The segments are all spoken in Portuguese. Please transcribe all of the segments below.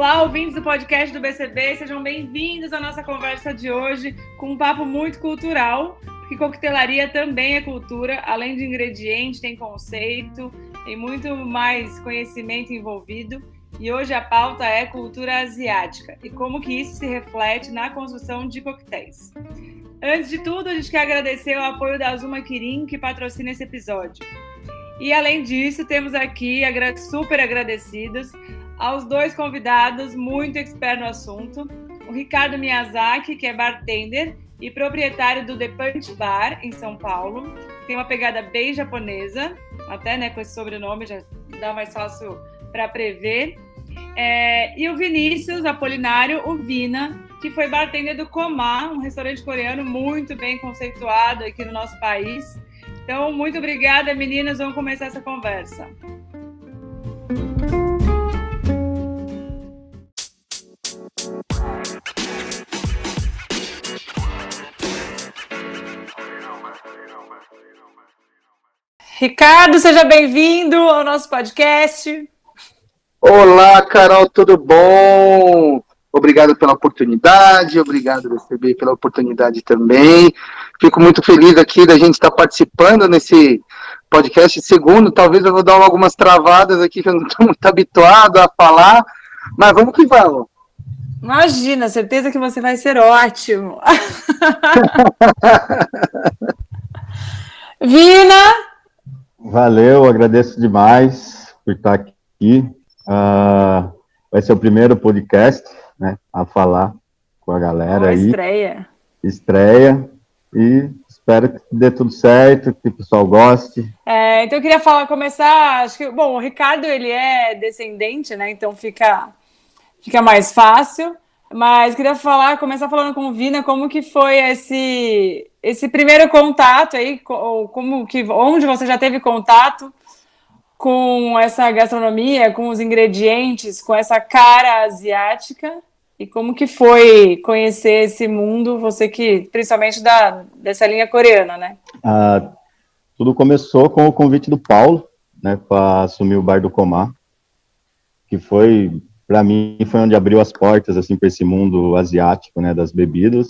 Olá, ouvintes do podcast do BCB, sejam bem-vindos à nossa conversa de hoje com um papo muito cultural, porque coquetelaria também é cultura, além de ingrediente, tem conceito, tem muito mais conhecimento envolvido. E hoje a pauta é cultura asiática e como que isso se reflete na construção de coquetéis. Antes de tudo, a gente quer agradecer o apoio da Azuma Kirin, que patrocina esse episódio. E além disso, temos aqui super agradecidos aos dois convidados muito expertos no assunto, o Ricardo Miyazaki, que é bartender e proprietário do The Punch Bar em São Paulo, tem uma pegada bem japonesa, até né, com esse sobrenome já dá mais fácil para prever. É, e o Vinícius Apolinário, o Vina, que foi bartender do Komá, um restaurante coreano muito bem conceituado aqui no nosso país. Então, muito obrigada, meninas. Vamos começar essa conversa. Ricardo, seja bem-vindo ao nosso podcast. Olá, Carol, tudo bom? Obrigado pela oportunidade, obrigado, receber pela oportunidade também. Fico muito feliz aqui da gente estar participando nesse podcast segundo. Talvez eu vou dar algumas travadas aqui que eu não estou muito habituado a falar, mas vamos que vamos. Imagina, certeza que você vai ser ótimo. Vina, Valeu, agradeço demais por estar aqui. Uh, vai ser o primeiro podcast, né, a falar com a galera Uma aí. Estreia. Estreia. E espero que dê tudo certo, que o pessoal goste. É, então eu queria falar, começar, acho que, bom, o Ricardo, ele é descendente, né, então fica, fica mais fácil. Mas queria falar, começar falando com o Vina, como que foi esse, esse primeiro contato aí, como que, onde você já teve contato com essa gastronomia, com os ingredientes, com essa cara asiática, e como que foi conhecer esse mundo, você que, principalmente da, dessa linha coreana, né? Ah, tudo começou com o convite do Paulo, né, para assumir o bar do Comar, que foi para mim foi onde abriu as portas assim para esse mundo asiático, né, das bebidas.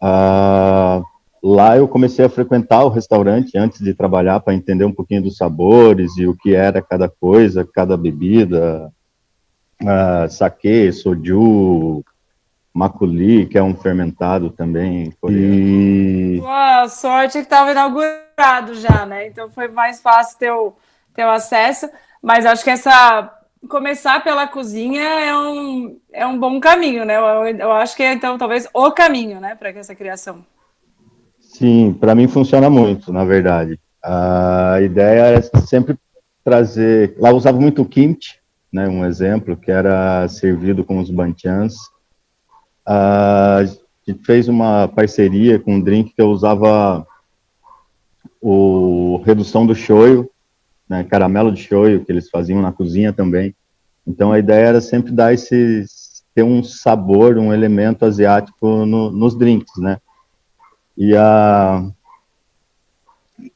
Uh, lá eu comecei a frequentar o restaurante antes de trabalhar para entender um pouquinho dos sabores e o que era cada coisa, cada bebida, uh, sake, soju, maculi, que é um fermentado também. E... Boa sorte que estava inaugurado já, né? Então foi mais fácil ter o, ter o acesso. Mas acho que essa começar pela cozinha é um, é um bom caminho, né? Eu, eu acho que é, então, talvez, o caminho, né, para essa criação. Sim, para mim funciona muito, na verdade. A ideia era sempre trazer. Lá usava muito o kimchi, né, um exemplo, que era servido com os banchans. A gente fez uma parceria com um drink que eu usava o redução do shoyu, né, caramelo de shoyu que eles faziam na cozinha também. Então a ideia era sempre dar esse ter um sabor, um elemento asiático no, nos drinks, né? E a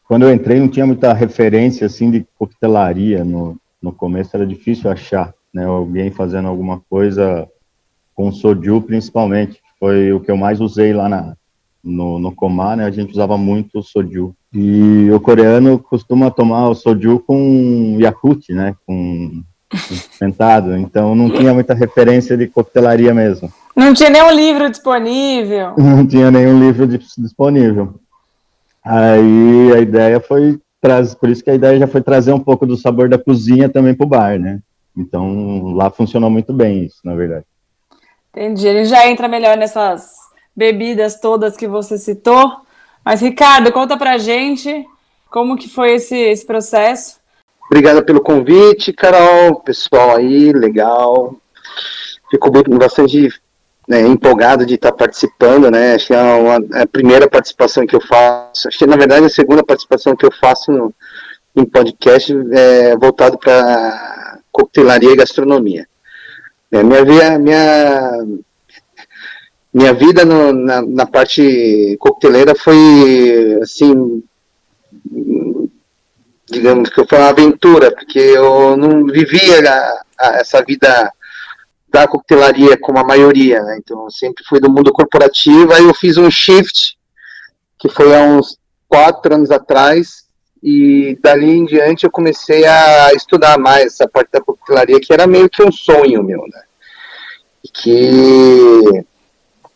quando eu entrei não tinha muita referência assim de coquetelaria no, no começo era difícil achar, né? Alguém fazendo alguma coisa com soju principalmente, foi o que eu mais usei lá na no, no Komá, né, a gente usava muito soju. E o coreano costuma tomar o soju com Yakut, né, com sentado, então não tinha muita referência de coquetelaria mesmo. Não tinha nenhum livro disponível. Não tinha nenhum livro disponível. Aí a ideia foi trazer, por isso que a ideia já foi trazer um pouco do sabor da cozinha também para o bar, né? Então lá funcionou muito bem isso, na verdade. Entendi. Ele já entra melhor nessas bebidas todas que você citou. Mas, Ricardo, conta pra gente como que foi esse, esse processo. Obrigado pelo convite, Carol, pessoal aí, legal. Fico bastante né, empolgado de estar participando, né? Acho que é, uma, é a primeira participação que eu faço. Acho que, na verdade, é a segunda participação que eu faço no, em podcast é, voltado para coquetelaria e gastronomia. É, minha, minha, minha vida no, na, na, parte coqueteleira foi, assim, digamos que foi uma aventura, porque eu não vivia a, a, essa vida da coquetelaria como a maioria, né? Então, eu sempre fui do mundo corporativo, aí eu fiz um shift, que foi há uns quatro anos atrás, e dali em diante eu comecei a estudar mais essa parte da coquetelaria, que era meio que um sonho meu, né? E que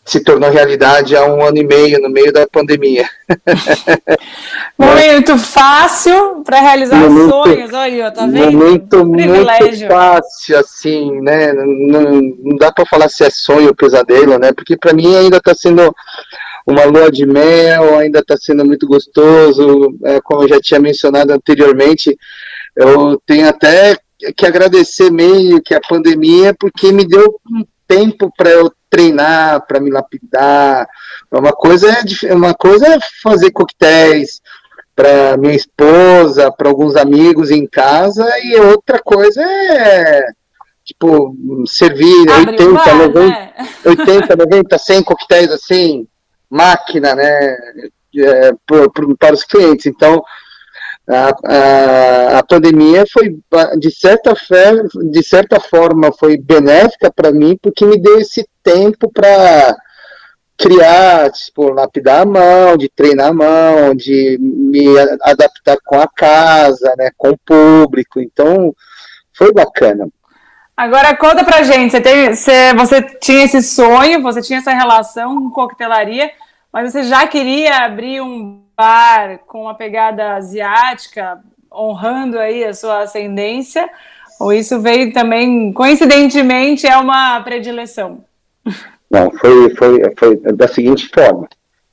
se tornou realidade há um ano e meio, no meio da pandemia. Momento fácil para realizar momento, sonhos, olha, tá vendo? Momento muito fácil, assim, né? Não, não dá para falar se é sonho ou pesadelo, né? Porque para mim ainda está sendo uma lua de mel, ainda está sendo muito gostoso, é, como eu já tinha mencionado anteriormente, eu tenho até que agradecer meio que a pandemia, porque me deu um tempo para eu treinar, para me lapidar. Uma coisa é uma coisa é fazer coquetéis para minha esposa, para alguns amigos em casa, e outra coisa é tipo servir Abre 80, bar, 90, né? 80, 90, 100 coquetéis assim, máquina, né, é, por, por, para os clientes. Então, a, a, a, pandemia foi, de certa, fé, de certa forma, foi benéfica para mim, porque me deu esse tempo para criar, tipo, lapidar a mão, de treinar a mão, de me adaptar com a casa, né, com o público. Então, foi bacana. Agora conta pra gente, você, tem, você, você tinha esse sonho, você tinha essa relação com coquetelaria, mas você já queria abrir um com uma pegada asiática, honrando aí a sua ascendência, ou isso veio também, coincidentemente, é uma predileção? Não, foi, foi, foi da seguinte forma.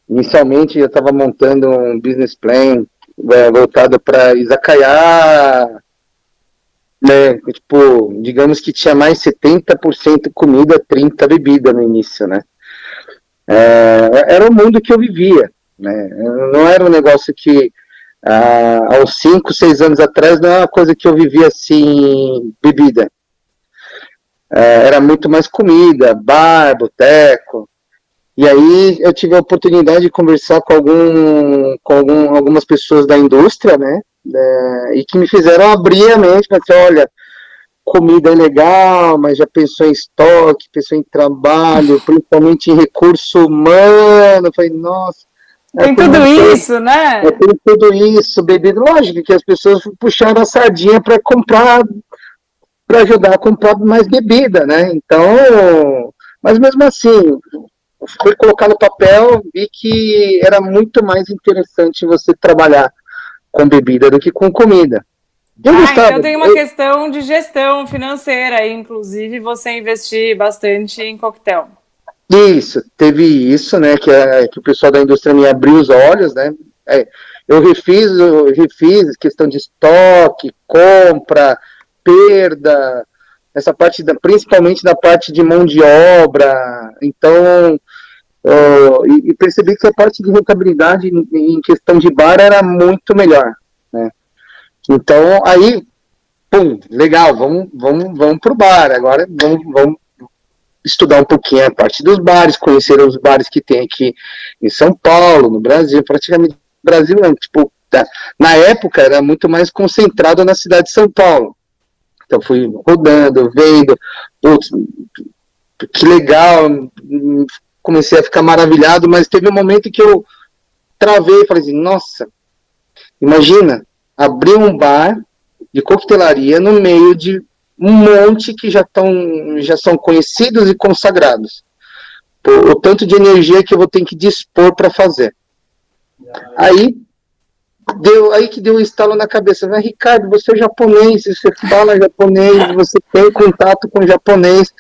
Inicialmente eu estava montando um business plan é, voltado para Izakaya, né, tipo, digamos que tinha mais 70% comida, 30% bebida no início, né? É, era o mundo que eu vivia, né? Não era um negócio que ah, há uns 5, 6 anos atrás não era uma coisa que eu vivia assim, bebida. É, era muito mais comida, bar, boteco. E aí eu tive a oportunidade de conversar com, algum, com algum, algumas pessoas da indústria, né? É, e que me fizeram abrir a mente, para dizer, olha, comida é legal, mas já pensou em estoque, pensou em trabalho, principalmente em recurso humano. Eu falei, nossa. É tem tudo isso, né? É, tem tudo isso, bebida. Lógico que as pessoas puxaram a sardinha para comprar para ajudar a comprar mais bebida, né? Então, mas mesmo assim, foi colocar no papel vi que era muito mais interessante você trabalhar com bebida do que com comida. Eu ah, gostava. então tem uma eu... questão de gestão financeira, inclusive você investir bastante em coquetel. Isso, teve isso, né, que, que o pessoal da indústria me abriu os olhos, né, é, eu refiz, eu refiz questão de estoque, compra, perda, essa parte da, principalmente da parte de mão de obra, então uh, e, e, percebi que a parte de rentabilidade em, em, questão de bar era muito melhor, né? Então aí, pum, legal, vamos, vamos, vamos pro bar, agora vamos, vamos estudar um pouquinho a parte dos bares, conhecer os bares que tem aqui em São Paulo, no Brasil, praticamente Brasil não, tipo, na época era muito mais concentrado na cidade de São Paulo. Então fui rodando, vendo, putz, que legal, comecei a ficar maravilhado, mas teve um momento que eu travei e falei assim, nossa, imagina, abrir um bar de coquetelaria no meio de um monte que já, tão, já são conhecidos e consagrados. o tanto de energia que eu vou ter que dispor para fazer. Aí deu aí que deu um estalo na cabeça. Mas, Ricardo, você é japonês, você fala japonês, você tem contato com japonês.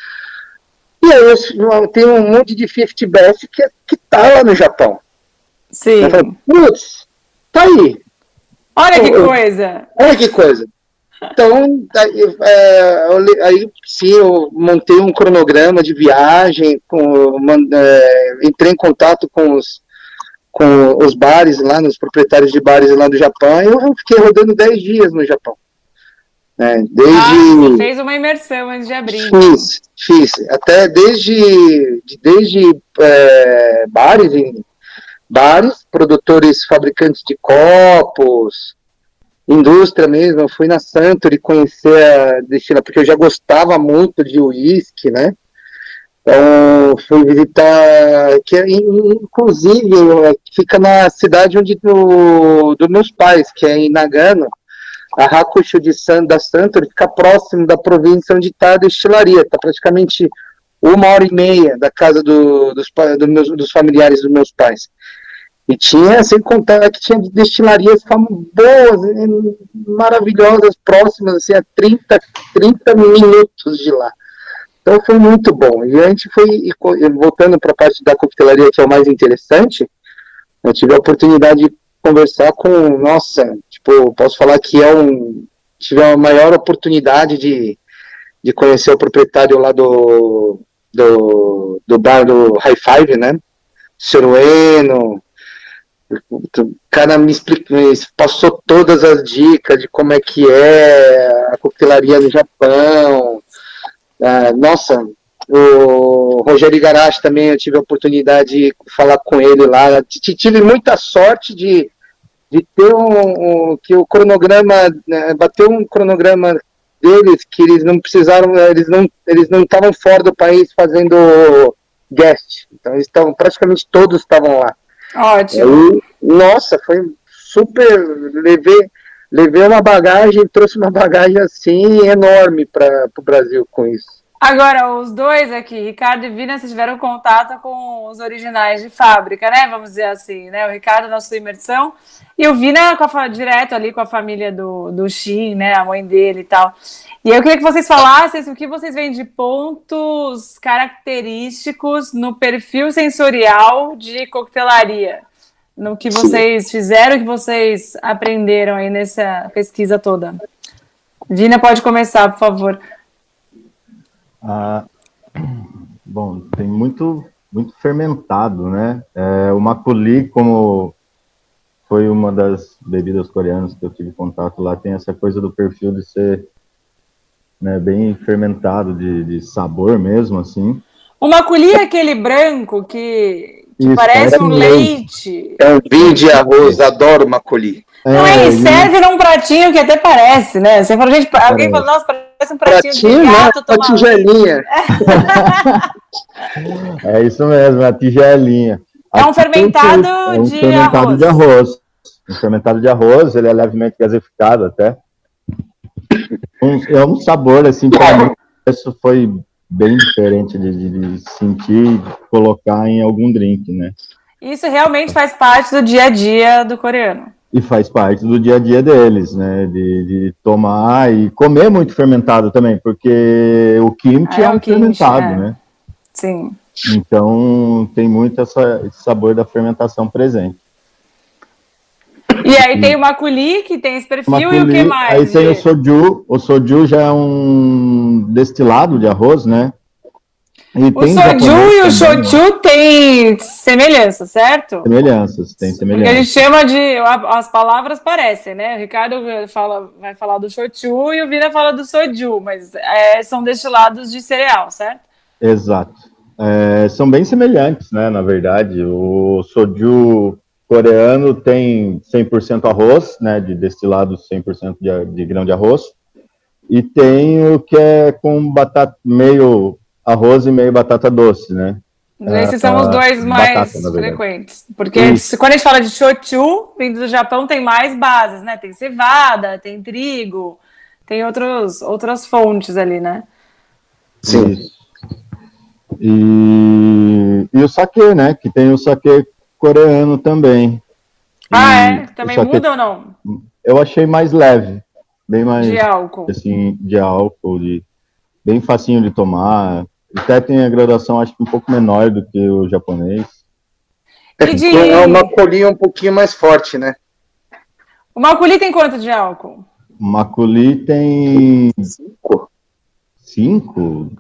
E aí eu, tem um monte de 50 best que, que tá lá no Japão. Sim. Putz, tá aí. Olha que coisa. Olha que coisa. Então, aí, é, aí sim, eu montei um cronograma de viagem, com, é, entrei em contato com os, com os bares lá, nos proprietários de bares lá do Japão, e eu fiquei rodando 10 dias no Japão. É, desde... Ah, fez uma imersão antes de abrir. Fiz, fiz. Até desde, desde é, bares, em, bares, produtores, fabricantes de copos, indústria mesmo, eu fui na Santori conhecer a destila, porque eu já gostava muito de uísque, né? Então, fui visitar, que inclusive fica na cidade onde do, dos meus pais, que é em Nagano, a Hakusho de San, da Santori fica próximo da província onde está a destilaria, está praticamente uma hora e meia da casa do, dos, do meus, dos familiares dos meus pais. E tinha, sem contar que tinha destilarias boas, maravilhosas, próximas, assim, a 30, 30 minutos de lá. Então foi muito bom. E a gente foi, voltando para a parte da coquetelaria, que é o mais interessante, eu tive a oportunidade de conversar com, nossa, tipo, posso falar que é um, tive a maior oportunidade de, de conhecer o proprietário lá do, do, do bar do High Five, né? Serueno, o cara me explicou, passou todas as dicas de como é que é a coquetelaria no Japão. Ah, nossa, o Rogério Igarashi também eu tive a oportunidade de falar com ele lá. Tive muita sorte de, de ter um, um que o cronograma né, bateu um cronograma deles que eles não precisaram, eles não eles não estavam fora do país fazendo guest. Então eles estavam praticamente todos estavam lá. Ótimo. nossa, foi super. Levei, levei uma bagagem, trouxe uma bagagem assim enorme para o Brasil com isso. Agora, os dois aqui, Ricardo e Vina, vocês tiveram contato com os originais de fábrica, né? Vamos dizer assim, né? O Ricardo na sua imersão e o Vina com a, direto ali com a família do, do Shin, né? A mãe dele e tal. E eu queria que vocês falassem o que vocês veem de pontos característicos no perfil sensorial de coquetelaria, no que vocês fizeram, que vocês aprenderam aí nessa pesquisa toda. Vina, pode começar, por favor. Ah, bom, tem muito, muito fermentado, né? É, o maculi, como foi uma das bebidas coreanas que eu tive contato lá, tem essa coisa do perfil de ser né, bem fermentado, de, de sabor mesmo, assim. O maculi é aquele branco que, que Isso, parece um leite. leite. É um vinho de arroz, adoro maculi. Não, é, ele serve num pratinho que até parece, né? Você falou, gente, alguém falou, nossa, parece um pratinho, pratinho de gato né? Uma tigelinha. é isso mesmo, a tigelinha. É um fermentado, é um de, fermentado arroz. de arroz. Um fermentado de arroz, ele é levemente gasificado até. Um, é um sabor, assim, para mim, isso foi bem diferente de, de, de sentir e colocar em algum drink, né? Isso realmente faz parte do dia a dia do coreano. E faz parte do dia a dia deles, né? De, de tomar e comer muito fermentado também, porque o kimchi ah, é, é um kimchi, fermentado, é. né? Sim. Então tem muito essa, esse sabor da fermentação presente. E aí tem o maculi, que tem esse perfil, maculi, e o que mais? Aí tem o soju. O soju já é um destilado de arroz, né? E o soju e o shochu têm semelhanças, certo? Semelhanças, tem semelhanças. Porque a gente chama de. As palavras parecem, né? O Ricardo fala, vai falar do shochu e o Vina fala do soju, mas é, são destilados de cereal, certo? Exato. É, são bem semelhantes, né? Na verdade, o soju coreano tem 100% arroz, né, de destilado 100% de, de grão de arroz, e tem o que é com batata, meio arroz e meio batata doce, né? Esses são os dois mais batata, frequentes. Porque Isso. quando a gente fala de shochu, vindo do Japão, tem mais bases, né? Tem cevada, tem trigo, tem outros, outras fontes ali, né? Sim. E, e o saque, né? Que tem o saque coreano também. Ah, é? Também muda ou não? Eu achei mais leve, bem mais de álcool, assim, de álcool, de bem facinho de tomar. Até tem a graduação, acho que um pouco menor do que o japonês. É, de... é uma colinha um pouquinho mais forte, né? O maculi tem quanto de álcool? O maculi tem cinco. Cinco?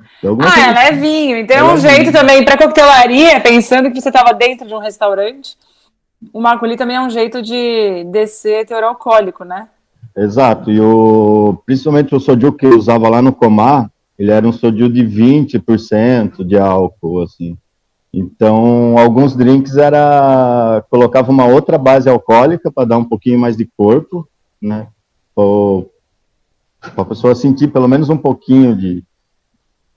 Ah, é levinho. Então é, é um jeito também para coquetelaria, pensando que você estava dentro de um restaurante. O maculi também é um jeito de descer teor alcoólico, né? Exato. E o, principalmente o soju que eu usava lá no Comar, ele era um soju de 20% de álcool, assim. Então, alguns drinks era colocava uma outra base alcoólica para dar um pouquinho mais de corpo, né? para a pessoa sentir pelo menos um pouquinho de,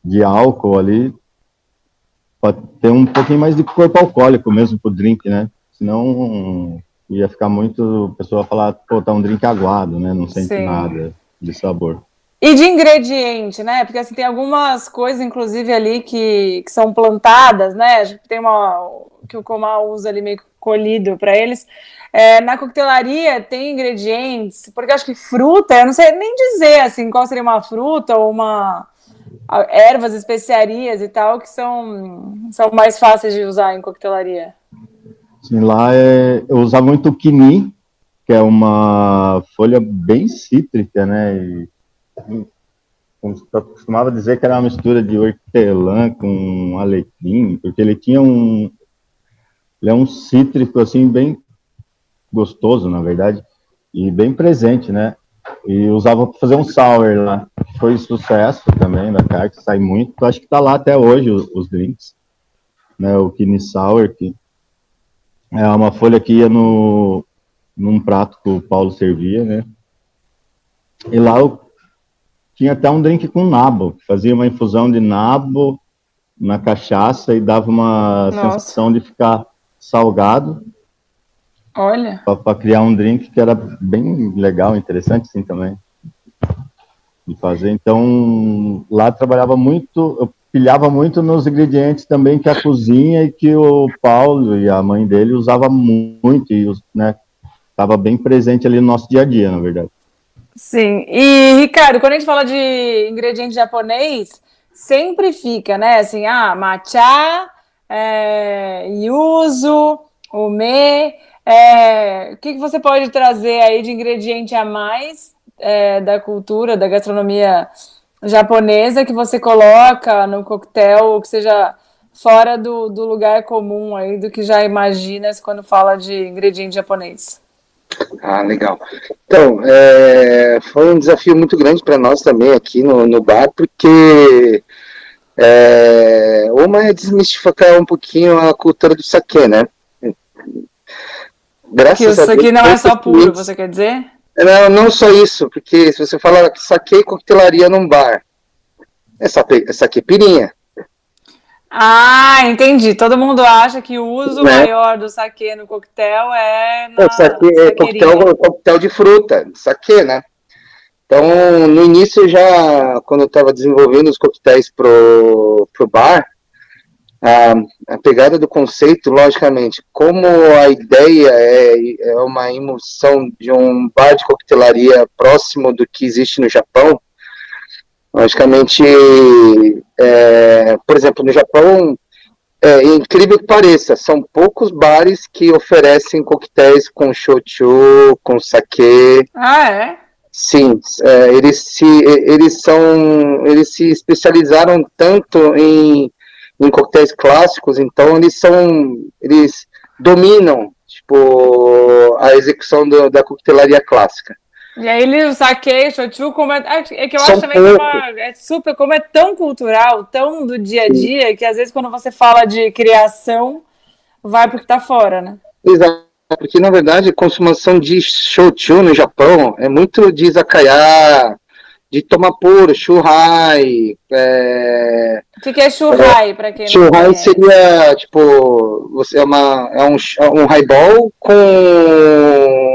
de álcool ali, para ter um pouquinho mais de corpo alcoólico mesmo pro drink, né? Senão ia ficar muito, a pessoa falar, pô, tá um drink aguado, né? Não sente Sim. nada de sabor. E de ingrediente, né? Porque assim, tem algumas coisas, inclusive, ali que, que são plantadas, né? Tem uma que o Comal usa ali meio colhido para eles. É, na coquetelaria tem ingredientes, porque acho que fruta, eu não sei nem dizer assim qual seria uma fruta ou uma ervas, especiarias e tal, que são, são mais fáceis de usar em coquetelaria. Sim, lá é, eu usava muito quini, que é uma folha bem cítrica, né? E, eu costumava dizer que era uma mistura de hortelã com alecrim, porque ele tinha um, ele é um cítrico assim bem gostoso, na verdade, e bem presente, né? E usava para fazer um sour lá. Foi sucesso também da carta, sai muito. Acho que tá lá até hoje os, os drinks. Né, o Kidney Sour, que é uma folha que ia no, num prato que o Paulo servia, né? E lá eu tinha até um drink com nabo, fazia uma infusão de nabo na cachaça e dava uma Nossa. sensação de ficar salgado Olha. Para criar um drink que era bem legal, interessante sim também. De fazer. Então, lá trabalhava muito, eu pilhava muito nos ingredientes também que a cozinha e que o Paulo e a mãe dele usava muito e né, estava bem presente ali no nosso dia a dia, na verdade. Sim. E Ricardo, quando a gente fala de ingrediente japonês, sempre fica, né? Assim, ah, matcha, é, yuzu, ume. É, o que, que você pode trazer aí de ingrediente a mais é, da cultura, da gastronomia japonesa que você coloca no coquetel, que seja fora do, do lugar comum aí, do que já imaginas quando fala de ingrediente japonês? Ah, legal. Então, é, foi um desafio muito grande para nós também aqui no, no bar, porque é, uma é desmistificar um pouquinho a cultura do saque, né? Graças que isso aqui não é só puro, você quer dizer? Não, não só isso, porque se você fala que saquei coquetelaria num bar, é saque, é saque pirinha. Ah, entendi. Todo mundo acha que o uso né? maior do saque no coquetel é na é, é coquetel, coquetel de fruta, saque, né? Então, no início já, quando eu estava desenvolvendo os coquetéis pro, pro bar, a, a, pegada do conceito, logicamente, como a ideia é, é uma emulsão de um bar de coquetelaria próximo do que existe no Japão, logicamente, é, por exemplo, no Japão, é incrível que pareça, são poucos bares que oferecem coquetéis com shochu, com sake. Ah, é? Sim, é, eles, se, eles são, eles se especializaram tanto em em coquetéis clássicos, então eles são, eles dominam, tipo, a execução do, da coquetelaria clássica. E aí ele, o saque, shochu, como é, é que eu são acho também que é, uma, é, super, como é tão cultural, tão do dia a dia, Sim. que às vezes quando você fala de criação, vai porque tá fora, né? Exato, porque na verdade a consumação de shochu no Japão é muito de izakaya, de tomar puro, churrai. É... O que, que é churrai, é, para quem churrai não seria, tipo, você é, uma, é um, é um highball com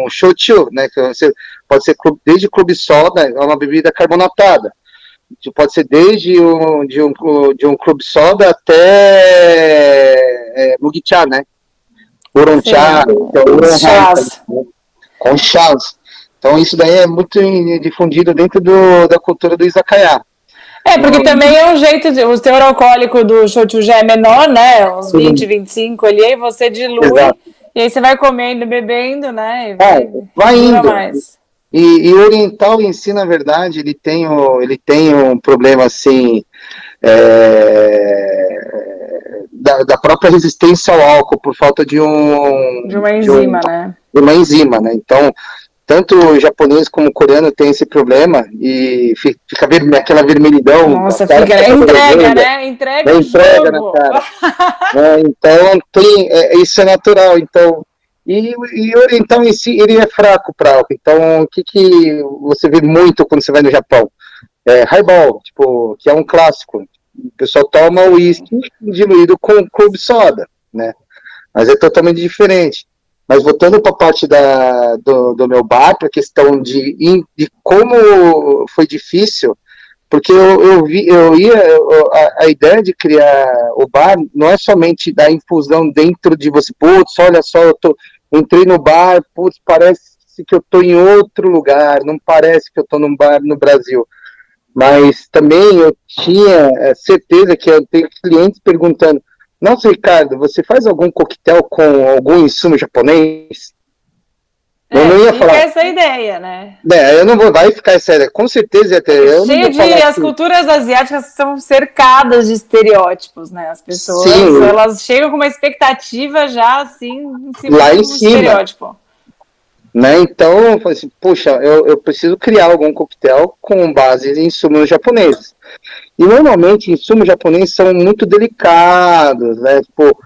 shochu, né? Que pode ser clube, desde clube soda, é uma bebida carbonatada. Pode ser desde um, de, um, de um clube soda até é, mugicha, né? Uroncha, então, com chás. Então isso daí é muito difundido dentro do, da cultura do izakaya. É, porque também é um jeito de. O teor alcoólico do shochu já é menor, né? Uns sim. 20, 25 ali, aí você dilui. Exato. E aí você vai comendo, bebendo, né? Vai, é, vai indo. Mais. E, e, o oriental em si, na verdade, ele tem, o, ele tem um problema assim. É, da, da, própria resistência ao álcool por falta de um de uma enzima, de um, né? De uma enzima, né? Então tanto o japonês como o coreano tem esse problema e fica ver, aquela vermelhidão. Nossa, fica, fica entrega, né? Entrega, entrega na cara. é, então tem, é, isso é natural. Então E, e oriental em si, ele é fraco para álcool. Então, o que, que você vê muito quando você vai no Japão? É, highball, tipo, que é um clássico. O pessoal toma o uísque diluído com clube soda, né? Mas é totalmente diferente. Mas voltando para a parte da, do, do meu bar, para a questão de, de como foi difícil, porque eu, eu, vi, eu ia, eu, a, a, ideia de criar o bar não é somente da infusão dentro de você, putz, olha só, eu tô, entrei no bar, putz, parece que eu tô em outro lugar, não parece que eu tô num bar no Brasil. Mas também eu tinha é, certeza que eu tenho clientes perguntando, nossa, Ricardo, você faz algum coquetel com algum insumo japonês? É, eu não ia falar. essa ideia, né? É, eu não vou, vai ficar essa ideia, com certeza até. Eu Cheio de. As assim. culturas asiáticas são cercadas de estereótipos, né? As pessoas, Sim. elas chegam com uma expectativa já, assim, em cima Lá em cima. estereótipo. Né? Então, eu falei assim, puxa, eu, eu preciso criar algum coquetel com base em insumos japoneses. E normalmente insumos japoneses são muito delicados, né? Tipo,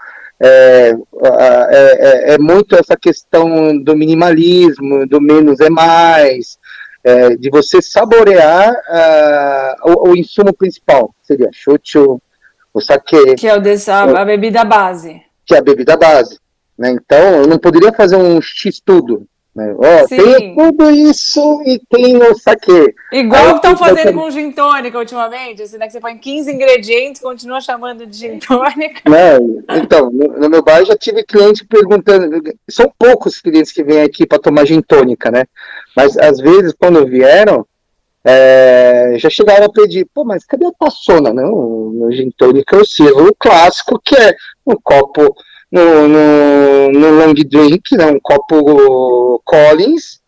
é, é, é, é, muito essa questão do minimalismo, do menos é mais, é, de você saborear uh, o, o, insumo principal, seria shochu, o sake. Que é o dessa, a bebida base. Que é a bebida base. Né? Então, eu não poderia fazer um X-tudo, né? Ó, tem tudo isso e tem o saque. Igual estão fazendo com gin tônica ultimamente, assim, né, que você põe 15 ingredientes continua chamando de gin tônica. Não, então, no, no, meu bar já tive cliente perguntando, são poucos clientes que vêm aqui para tomar gin tônica, né? Mas às vezes, quando vieram, é, já chegaram a pedir, pô, mas cadê a passona? Não, no gin tônica eu sirvo o clássico, que é um copo no, no, no long drink, né, um copo Collins.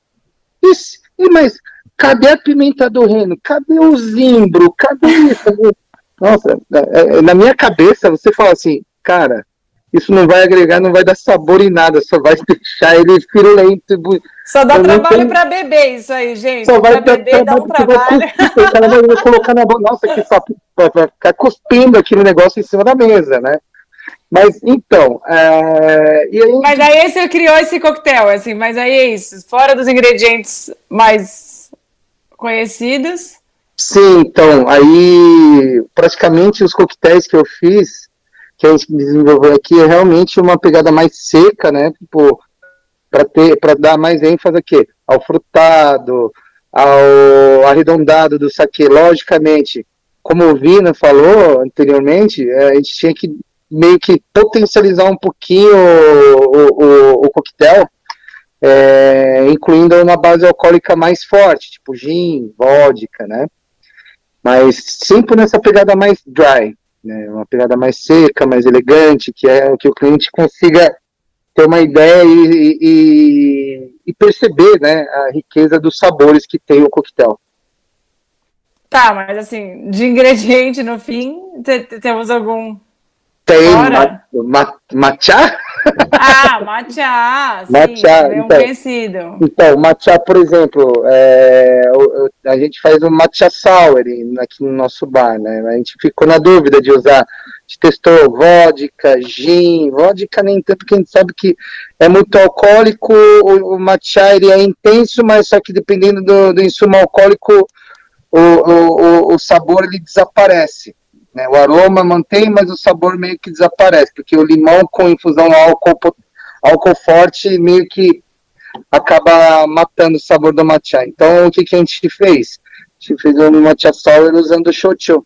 E, e, mas cadê a pimenta do reino? Cadê o zimbro? Cadê isso? Nossa, é, é, na minha cabeça você fala assim, cara, isso não vai agregar, não vai dar sabor em nada, só vai deixar ele firulento. Só dá trabalho tenho... para beber isso aí, gente. Só vai pra beber dá um trabalho. cara vai colocar na boca, nossa, que só vai ficar cuspindo aquele negócio em cima da mesa, né? Mas então, é, aí... mas aí você criou esse coquetel, assim, mas aí é isso, fora dos ingredientes mais conhecidos. Sim, então, aí praticamente os coquetéis que eu fiz, que a gente desenvolveu aqui, é realmente uma pegada mais seca, né? Tipo, para ter, para dar mais ênfase aqui ao frutado, ao arredondado do saque. Logicamente, como o Vina falou anteriormente, é, a gente tinha que meio que potencializar um pouquinho o, o, o coquetel, é, incluindo uma base alcoólica mais forte, tipo gin, vodka, né? Mas sempre nessa pegada mais dry, né? Uma pegada mais seca, mais elegante, que é que o cliente consiga ter uma ideia e, e, e perceber, né, a riqueza dos sabores que tem o coquetel. Tá, mas assim, de ingrediente no fim, temos algum tem ma, matcha? Ah, matcha, sim, matcha, então, conhecido. Então, matcha, por exemplo, é, a gente faz um matcha sour aqui no nosso bar, né? A gente ficou na dúvida de usar, a gente testou vodka, gin, vodka nem tanto, porque a gente sabe que é muito alcoólico, o, o matcha ele é intenso, mas só que dependendo do, do insumo alcoólico, o, o, o sabor ele desaparece. Né? O aroma mantém, mas o sabor meio que desaparece, porque o limão com infusão álcool, álcool forte meio que acaba matando o sabor do matcha. Então, o que, que a gente fez? A gente fez um matcha sour usando o shochu.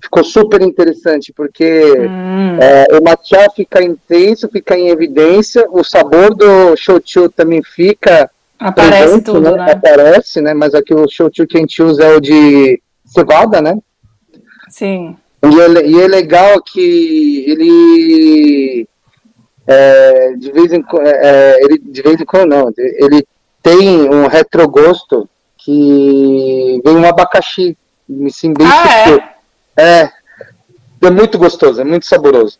Ficou super interessante, porque hum. é, o matcha fica intenso, fica em evidência, o sabor do shochu também fica... Aparece presente, tudo, né? né? Aparece, né? Mas aqui o shochu que a gente usa é o de cevada, né? Sim. E é, e é legal que ele é, de vez em quando, é, é, ele de vez em quando não, ele tem um retrogosto que vem um abacaxi, assim, bem ah, é? é? é muito gostoso, é muito saboroso.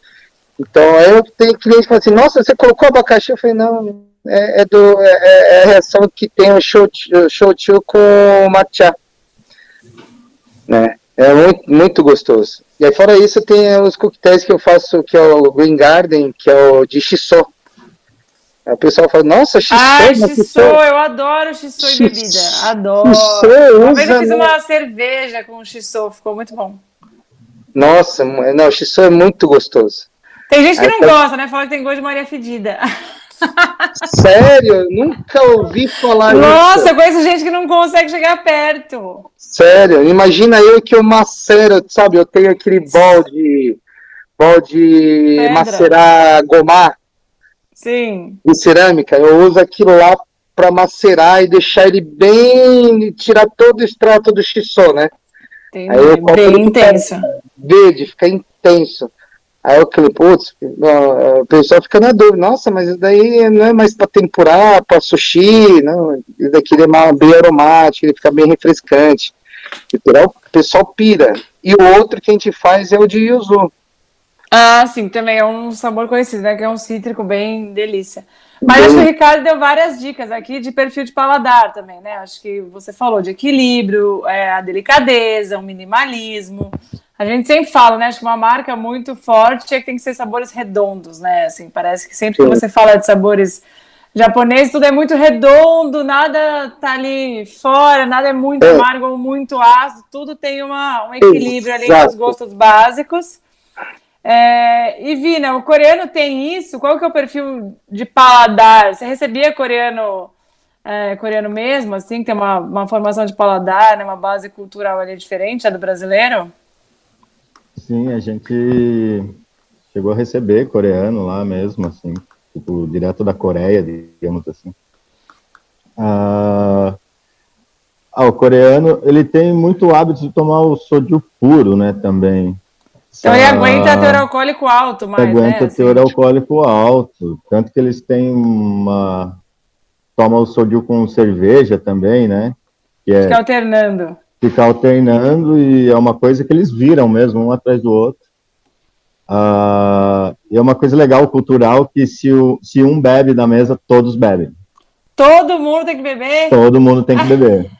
Então eu tenho cliente que falam assim, nossa, você colocou abacaxi? Eu falei, não, é, é do, é, é, a reação que tem o shochu com matcha. Né? É muito, muito gostoso. E aí, fora isso, tem os coquetéis que eu faço, que é o Green Garden, que é o de. Aí o pessoal fala, nossa, Shissô. Ah, Shissô, eu adoro Shissô e bebida. Adoro. Shissô uma vez eu fiz uma cerveja com Shissô, ficou muito bom. Nossa, não, Shissô é muito gostoso. Tem gente que não gosta, né? Fala que tem gosto de Maria Fedida. Sério? Nunca ouvi falar Nossa, isso. eu conheço gente que não consegue chegar perto. Sério? Imagina eu que eu macero, sabe? Eu tenho aquele balde, balde Pedra. macerar gomar. Sim. De cerâmica. Eu uso aquilo lá para macerar e deixar ele bem. tirar todo o extrato do xissô, né? Entendi. Aí bem intenso. Verde, fica intenso. Aí eu falei, putz, o pessoal fica na dúvida, nossa, mas isso daí não é mais para tempurar, para sushi, não, isso daqui é mais bem aromático, ele fica bem refrescante. O pessoal pira. E o outro que a gente faz é o de yuzu. Ah, sim, também é um sabor conhecido, né? Que é um cítrico bem delícia. Mas bem... acho que o Ricardo deu várias dicas aqui de perfil de paladar também, né? Acho que você falou de equilíbrio, é, a delicadeza, o minimalismo. A gente sempre fala, né? Acho que uma marca muito forte é que tem que ser sabores redondos, né? Assim, parece que sempre que você fala de sabores japoneses, tudo é muito redondo, nada tá ali fora, nada é muito é. amargo ou muito ácido, tudo tem uma, um equilíbrio Exato. ali nos gostos básicos. É, e Vina, o coreano tem isso? Qual que é o perfil de paladar? Você recebia coreano é, coreano mesmo, assim, tem uma, uma formação de paladar, né, uma base cultural ali diferente a do brasileiro? Sim, a gente chegou a receber coreano lá mesmo, assim, tipo, direto da Coreia, digamos assim. Ah, ah, o coreano, ele tem muito hábito de tomar o soju puro, né, também. Então ele aguenta teor alcoólico alto, mas, Aguenta né, teor assim. alcoólico alto, tanto que eles têm uma... Toma o soju com cerveja também, né? Que é... Fica alternando ficar alternando e é uma coisa que eles viram mesmo, um atrás do outro. Uh, e é uma coisa legal, cultural, que se, o, se um bebe da mesa, todos bebem. Todo mundo tem que beber? Todo mundo tem que beber.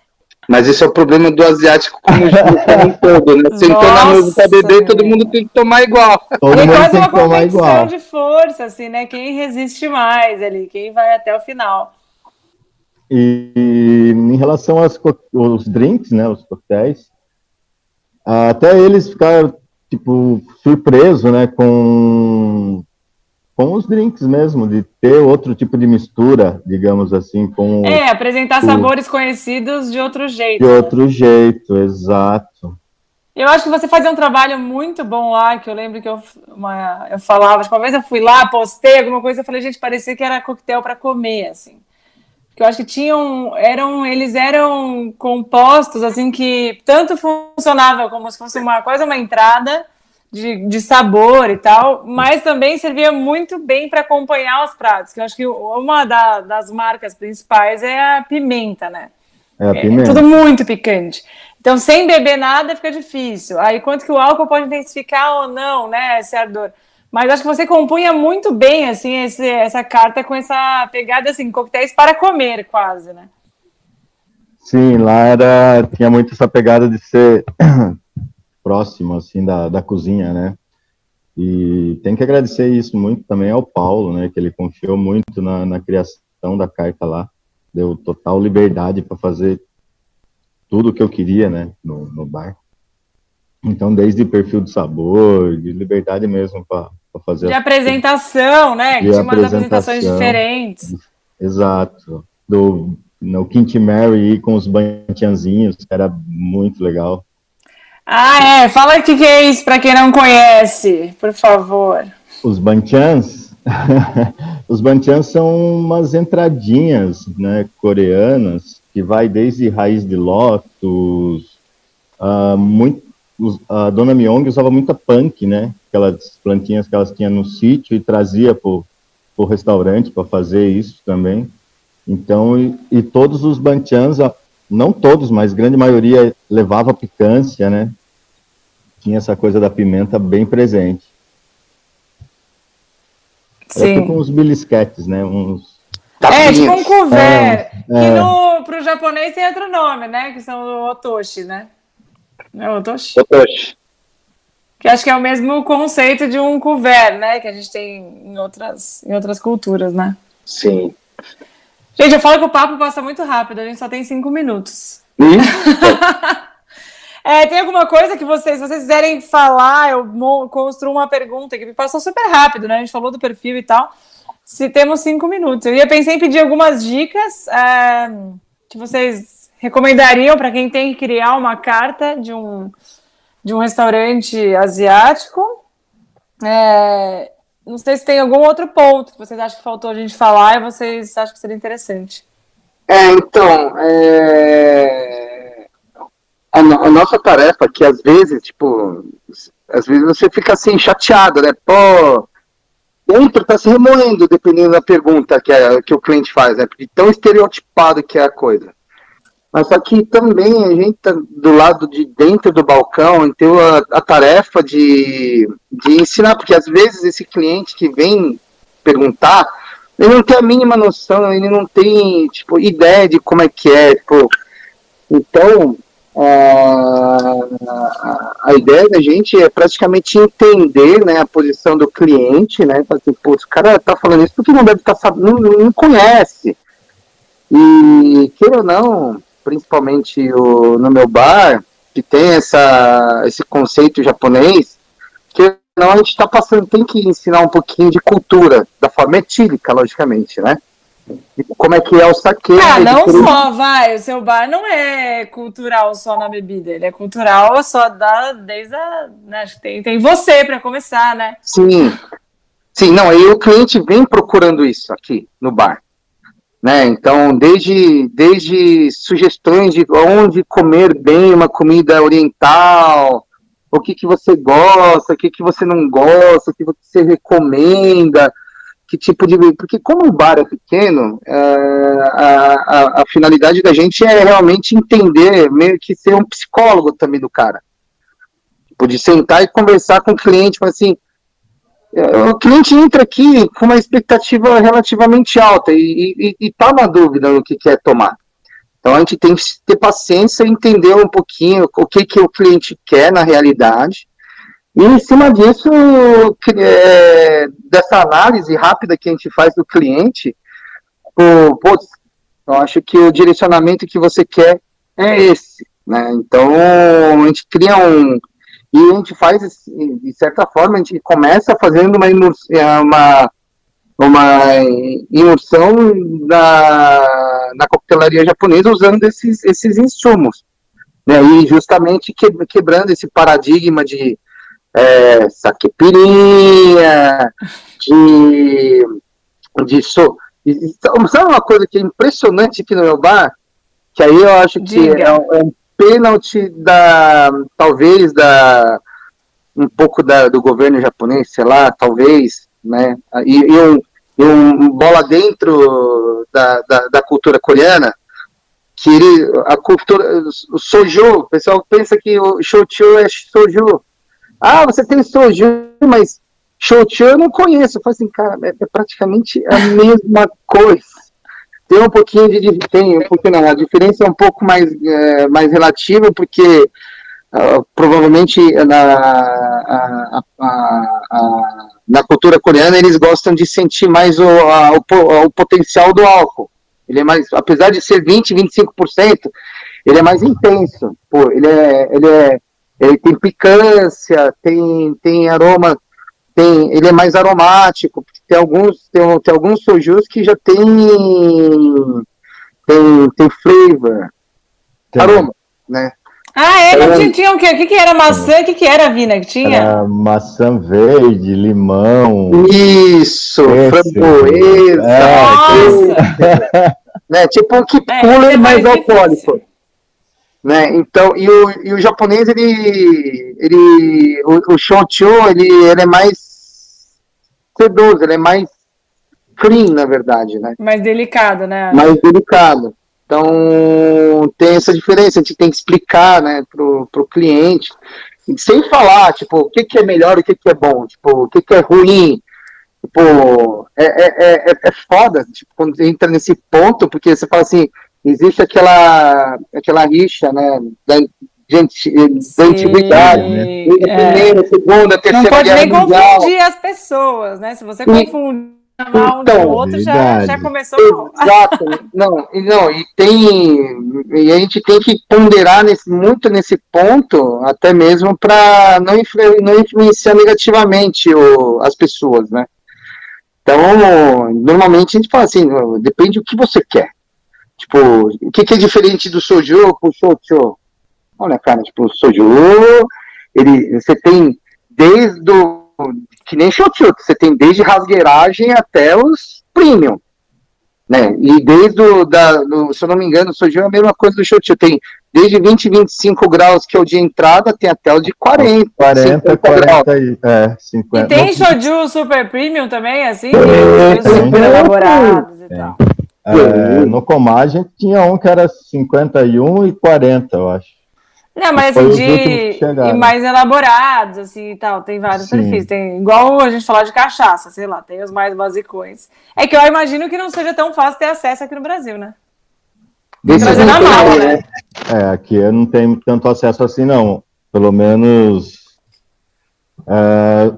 Mas esse é o problema do asiático como, um todo, né? Sentou na mesa para beber, todo mundo tem que tomar igual. Todo mundo quase tem uma que tomar igual. de força, assim, né? Quem resiste mais ali, quem vai até o final. E em relação aos, aos drinks, né, os coquetéis, até eles ficaram, tipo, surpresos, né, com, com os drinks mesmo, de ter outro tipo de mistura, digamos assim, com... É, apresentar o, sabores conhecidos de outro jeito. De né? outro jeito, exato. Eu acho que você fazia um trabalho muito bom lá, que eu lembro que eu, uma, eu falava, uma vez eu fui lá, postei alguma coisa, eu falei, gente, parecia que era coquetel para comer, assim que eu acho que tinham, eram, eles eram compostos assim que tanto funcionava como se fosse uma quase uma entrada de, de sabor e tal, mas também servia muito bem para acompanhar os pratos. Que eu acho que uma da, das marcas principais é a pimenta, né? É, a pimenta. É tudo muito picante. Então, sem beber nada fica difícil. Aí, quanto que o álcool pode intensificar ou não, né? Esse ardor. Mas acho que você compunha muito bem, assim, esse, essa carta com essa pegada, assim, coquetéis para comer, quase, né? Sim, lá era, tinha muito essa pegada de ser próximo, assim, da, da cozinha, né? E tem que agradecer isso muito também ao Paulo, né? Que ele confiou muito na, na criação da carta lá. Deu total liberdade para fazer tudo o que eu queria, né? No, no bar. Então, desde perfil de sabor, de liberdade mesmo para fazer. De apresentação, né? Que tinha umas apresentações diferentes. Exato. Do, no Quint Mary com os bantianzinhos, que era muito legal. Ah, é. Fala o que, que é isso para quem não conhece, por favor. Os bantians. os bantians são umas entradinhas, né, coreanas que vai desde raiz de lótus, uh, muito a dona Myong usava muita punk, né? Aquelas plantinhas que elas tinham no sítio e trazia para o restaurante para fazer isso também. Então, e, e todos os banchans, não todos, mas grande maioria levava picância, né? Tinha essa coisa da pimenta bem presente. Sim. Era tipo uns belisquetes, né? Uns é, tipo um couvert, é, que é. no, pro japonês tem outro nome, né? Que são o otoshi, né? É o Otoshi. Otoshi. Que acho que é o mesmo conceito de um couvert, né? Que a gente tem em outras, em outras culturas, né? Sim. Gente, eu falo que o papo passa muito rápido, a gente só tem cinco minutos. é, tem alguma coisa que vocês, se vocês quiserem falar, eu construo uma pergunta que passou super rápido, né? A gente falou do perfil e tal. Se temos cinco minutos. Eu ia pensar em pedir algumas dicas é, que vocês recomendariam para quem tem que criar uma carta de um, de um restaurante asiático. É, não sei se tem algum outro ponto que vocês acham que faltou a gente falar e vocês acham que seria interessante. É, então, é... A, a, nossa tarefa que às vezes, tipo, às vezes você fica assim chateado, né? Pô, dentro tá se remoendo dependendo da pergunta que, que o cliente faz, né? Porque tão estereotipado que é a coisa. Mas só que também a gente tá do lado de dentro do balcão tem a, a, tarefa de, de ensinar, porque às vezes esse cliente que vem perguntar, ele não tem a mínima noção, ele não tem, tipo, ideia de como é que é, tipo, então, a, a, ideia da gente é praticamente entender né, a posição do cliente, né? Assim, Pô, o cara tá falando isso porque não deve estar tá sabendo, não, não conhece. E, queira ou não, principalmente o, no meu bar, que tem essa, esse conceito japonês, que não a gente está passando, tem que ensinar um pouquinho de cultura, da forma etílica, logicamente, né? Como é que é o saque? Ah, não só, vai. O seu bar não é cultural só na bebida, ele é cultural só da, desde a. Né, tem, tem você para começar, né? Sim. Sim, não, e o cliente vem procurando isso aqui no bar. Né? Então, desde, desde sugestões de onde comer bem uma comida oriental, o que, que você gosta, o que, que você não gosta, o que você recomenda, que tipo de. Porque, como o bar é pequeno, é, a, a, a, finalidade da gente é realmente entender, meio que ser um psicólogo também do cara. Tipo, de sentar e conversar com o cliente, assim, é, o cliente entra aqui com uma expectativa relativamente alta e está na dúvida no que quer tomar. Então a gente tem que ter paciência e entender um pouquinho o que, que o cliente quer na realidade. E em cima disso, é, dessa análise rápida que a gente faz do cliente, putz, eu acho que o direcionamento que você quer é esse. Né? Então a gente cria um, e a gente faz, de certa forma, a gente começa fazendo uma, é, uma, uma imersão na, na coquetelaria japonesa usando esses, esses insumos. Né? E justamente que, quebrando esse paradigma de é, saquepirinha, de, de so, sabe uma coisa que é impressionante aqui no meu bar? Que aí eu acho que é, é um pênalti da talvez da um pouco da, do governo japonês, sei lá, talvez, né? E, e, um, um bola dentro da, da, da, cultura coreana, que ele, a cultura, o soju, o pessoal pensa que o shochu é soju. Ah, você tem soju, mas shochu eu não conheço. Eu falo assim, cara, é, é praticamente a mesma coisa tem um pouquinho de tem um pouquinho não, a diferença é um pouco mais, é, mais relativa porque uh, provavelmente na a, a, a, na cultura coreana eles gostam de sentir mais o, o, o, potencial do álcool. Ele é mais apesar de ser 20 25% ele é mais intenso pô, ele é ele é ele tem picância tem tem aroma tem ele é mais aromático tem alguns, tem, tem alguns sojus que já tem, tem, tem flavor, tem. aroma, né? Ah, é? Então, tinha, tinha o quê? O que, que era maçã? O que, que era, Vina, que tinha? Era maçã verde, limão. Isso, framboesa. É, né, tipo um keep cooler é, mais alcoólico. Né? Então, e o, e o japonês, ele, ele o, o shochu, ele, ele é mais sedoso, ele é mais clean, na verdade, né? Mais delicado, né? Mais delicado. Então, tem essa diferença, a gente tem que explicar, né, pro, pro cliente, sem falar, tipo, o que, que é melhor, o que, que é bom, tipo, o que, que é ruim, tipo, é, é, é, é foda, tipo, quando entra nesse ponto, porque você fala assim, existe aquela, aquela rixa, né, da, da antiguidade, né? É. Primeira, segunda, terceira Não pode nem confundir as pessoas, né? Se você confundir chamar um então, do outro, já, já começou Exato. não, não, e tem. E a gente tem que ponderar nesse, muito nesse ponto, até mesmo para não, não influenciar negativamente o, as pessoas, né? Então, normalmente a gente fala assim, depende do que você quer. Tipo, o que, que é diferente do soju pro shochu? Olha, cara, tipo, o soju, ele, você tem desde o, que nem shochu, você tem desde rasgueiragem até os premium. Né? E desde o, da, do, se eu não me engano, o soju é a mesma coisa do shochu, tem desde 20 e 25 graus, que é o de entrada, tem até o de 40. 40, 40 e, é, 50. E tem soju super premium também, assim? É, super elaborados e tal. É, no Comagem tinha um que era 51 e 40, eu acho. Não, mas assim, de mais elaborados, assim, e tal, tem vários Sim. perfis, tem, igual a gente falar de cachaça, sei lá, tem os mais basicões. É que eu imagino que não seja tão fácil ter acesso aqui no Brasil, né? Trazer na mala, né? É, aqui eu não tenho tanto acesso assim, não. Pelo menos é,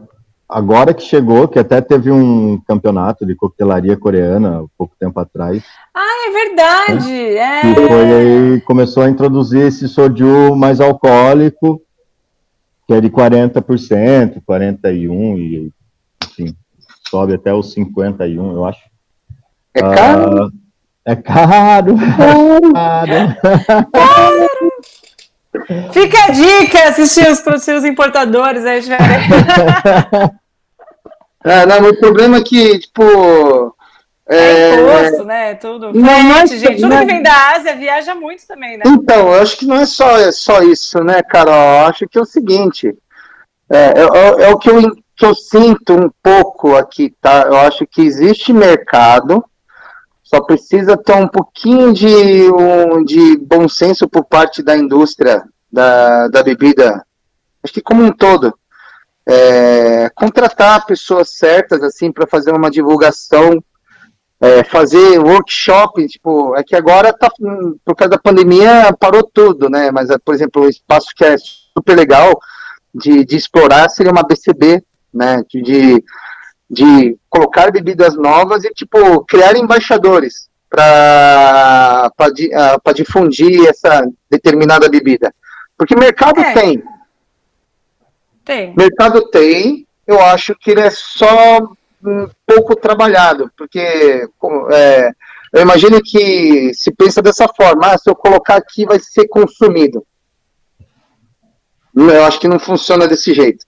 agora que chegou, que até teve um campeonato de coquetelaria coreana pouco tempo atrás. Ah, é verdade! Né? É. E foi aí, começou a introduzir esse soju mais alcoólico, que é de 40%, 41%, e enfim, sobe até os 51%, eu acho. É caro? Ah, é caro. caro. caro. Fica a dica, assistir os, para os seus importadores aí, É, não, o problema é que, tipo. É, é imposto, né? Tudo. Não, não é, gente. Tudo que vem da Ásia viaja muito também, né? Então, eu acho que não é só, é só isso, né, Carol? Eu acho que é o seguinte. É, é, é, é o que eu, que eu sinto um pouco aqui, tá? Eu acho que existe mercado, só precisa ter um pouquinho de, um, de bom senso por parte da indústria da, da bebida, acho que como um todo é, contratar pessoas certas assim para fazer uma divulgação, é, fazer workshop, tipo, é que agora tá, por causa da pandemia parou tudo, né? Mas, por exemplo, o espaço que é super legal de, de explorar seria uma BCB, né? De, de colocar bebidas novas e tipo criar embaixadores para para difundir essa determinada bebida, porque mercado é. tem, tem. Mercado tem, eu acho que ele é só um pouco trabalhado, porque é, eu imagino que se pensa dessa forma, ah, se eu colocar aqui vai ser consumido. Eu acho que não funciona desse jeito.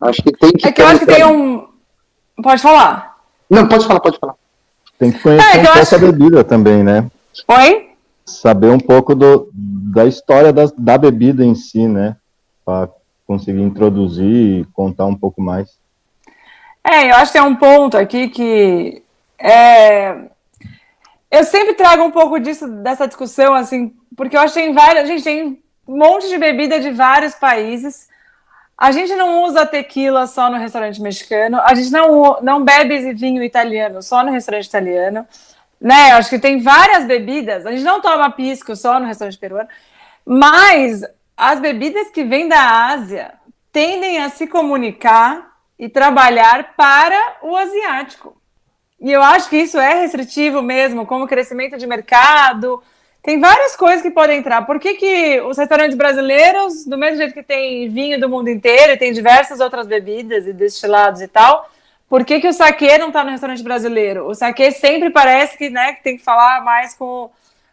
Acho que tem que. É que eu acho que tem um. Pode falar. Não, pode falar, pode falar. Tem que conhecer é, um pouco acho... a bebida também, né? Oi? Saber um pouco do, da história da, da bebida em si, né? Para conseguir introduzir e contar um pouco mais. É, eu acho que é um ponto aqui que é, eu sempre trago um pouco disso dessa discussão, assim, porque eu acho que tem várias, a gente tem um monte de bebida de vários países. A gente não usa tequila só no restaurante mexicano, a gente não, não bebe vinho italiano só no restaurante italiano, né? Acho que tem várias bebidas, a gente não toma pisco só no restaurante peruano, mas as bebidas que vêm da Ásia tendem a se comunicar e trabalhar para o asiático. E eu acho que isso é restritivo mesmo, como crescimento de mercado. Tem várias coisas que podem entrar. Por que, que os restaurantes brasileiros, do mesmo jeito que tem vinho do mundo inteiro e tem diversas outras bebidas e destilados e tal, por que, que o saquê não está no restaurante brasileiro? O saquê sempre parece que, né, que tem que falar mais com,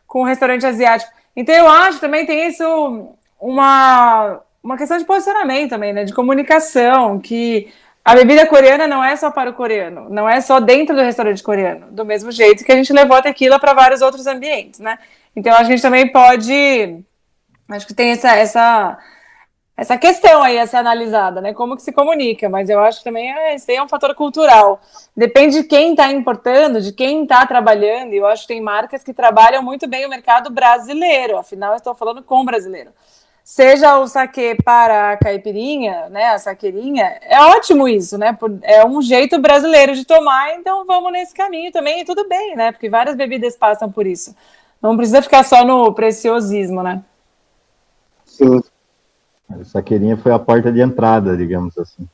com o restaurante asiático. Então eu acho também tem isso uma, uma questão de posicionamento também, né? De comunicação, que a bebida coreana não é só para o coreano, não é só dentro do restaurante coreano, do mesmo jeito que a gente levou a tequila para vários outros ambientes, né? Então a gente também pode. Acho que tem essa, essa, essa questão aí a ser analisada, né? Como que se comunica, mas eu acho que também é, isso aí é um fator cultural. Depende de quem está importando, de quem está trabalhando, e eu acho que tem marcas que trabalham muito bem o mercado brasileiro, afinal, estou falando com brasileiro seja o saque para a caipirinha, né, a saqueirinha, é ótimo isso, né? É um jeito brasileiro de tomar, então vamos nesse caminho também e tudo bem, né? Porque várias bebidas passam por isso. Não precisa ficar só no preciosismo, né? Sim. A saqueirinha foi a porta de entrada, digamos assim.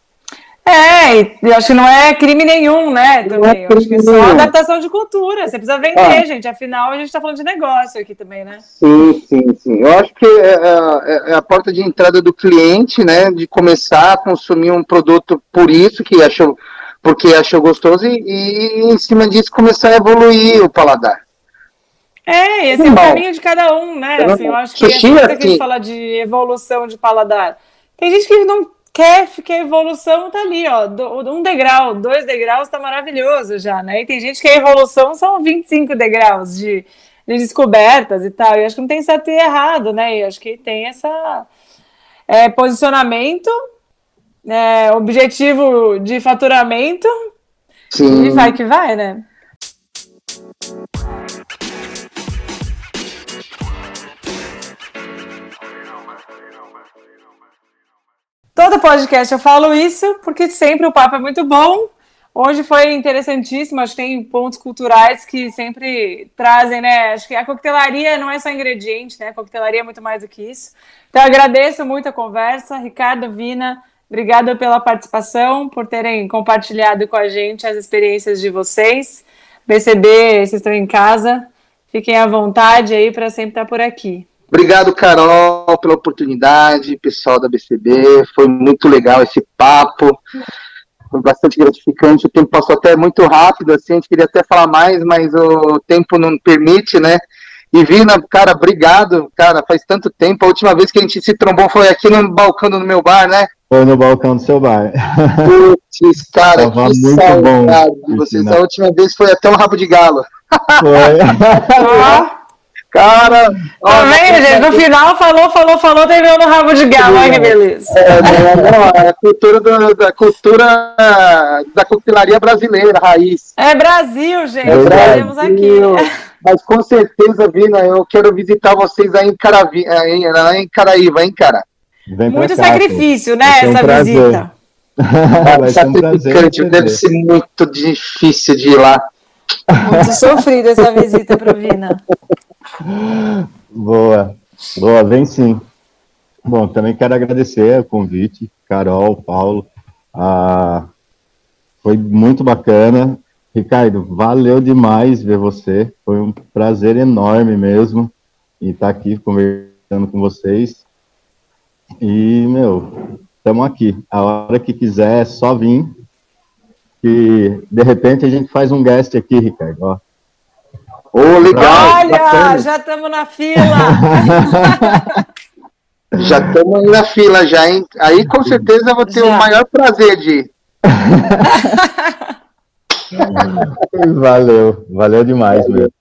É, É, eu acho que não é crime nenhum, né? Também. É eu acho que é só adaptação de cultura. Você precisa vender, ah. gente. Afinal, a gente está falando de negócio aqui também, né? Sim, sim, sim. Eu acho que é, é, é, a porta de entrada do cliente, né? De começar a consumir um produto por isso que achou, porque achou gostoso e, e em cima disso começar a evoluir o paladar. É, esse é o caminho de cada um, né? Assim, eu acho que é que a gente fala de evolução de paladar. Tem gente que não quer que a evolução tá ali, ó, um degrau, dois degraus tá maravilhoso já, né? E tem gente que a evolução são 25 degraus de, de descobertas e tal. E acho que não tem certo e errado, né? E acho que tem essa é, posicionamento, é, objetivo de faturamento. Sim. E vai que vai, né? Todo podcast eu falo isso, porque sempre o papo é muito bom. Hoje foi interessantíssimo, acho que tem pontos culturais que sempre trazem, né? Acho que a coquetelaria não é só ingrediente, né? A coquetelaria é muito mais do que isso. Então, agradeço muito a conversa. Ricardo, Vina, obrigada pela participação, por terem compartilhado com a gente as experiências de vocês. BCB, vocês estão em casa, fiquem à vontade aí para sempre estar por aqui. Obrigado, Carol, pela oportunidade, pessoal da BCB. Foi muito legal esse papo. Foi bastante gratificante. O tempo passou até muito rápido, assim, a gente queria até falar mais, mas o tempo não permite, né? E Vina, cara, obrigado, cara, faz tanto tempo. A última vez que a gente se trombou foi aqui no balcão do meu bar, né? Foi no balcão do seu bar. Putz, cara, Tava que muito saudade bom, de vocês. A última vez foi até um rabo de galo. Foi. Cara. Tá vendo, gente? No final falou, falou, falou, terminou no rabo de galo. Olha que beleza. É, não, não, é a cultura, do, da cultura da coquetelaria brasileira, raiz. É Brasil, gente. É Brasil. aqui. Mas com certeza, Vina, eu quero visitar vocês aí em, Caravi, em, em Caraíva, hein, cara? Muito cá, sacrifício, né, um essa prazer. visita. Ser um deve ser muito difícil de ir lá. Muito sofrida essa visita para Vina. Boa, boa, vem sim. Bom, também quero agradecer o convite, Carol, Paulo. Ah, foi muito bacana. Ricardo, valeu demais ver você. Foi um prazer enorme mesmo estar aqui conversando com vocês. E, meu, estamos aqui. A hora que quiser, é só vir. E, de repente, a gente faz um guest aqui, Ricardo. Ó. Ô, oh, legal! Olha, bacana. já estamos na fila! já estamos na fila, já, hein? Aí com certeza eu vou ter já. o maior prazer de. valeu, valeu demais mesmo.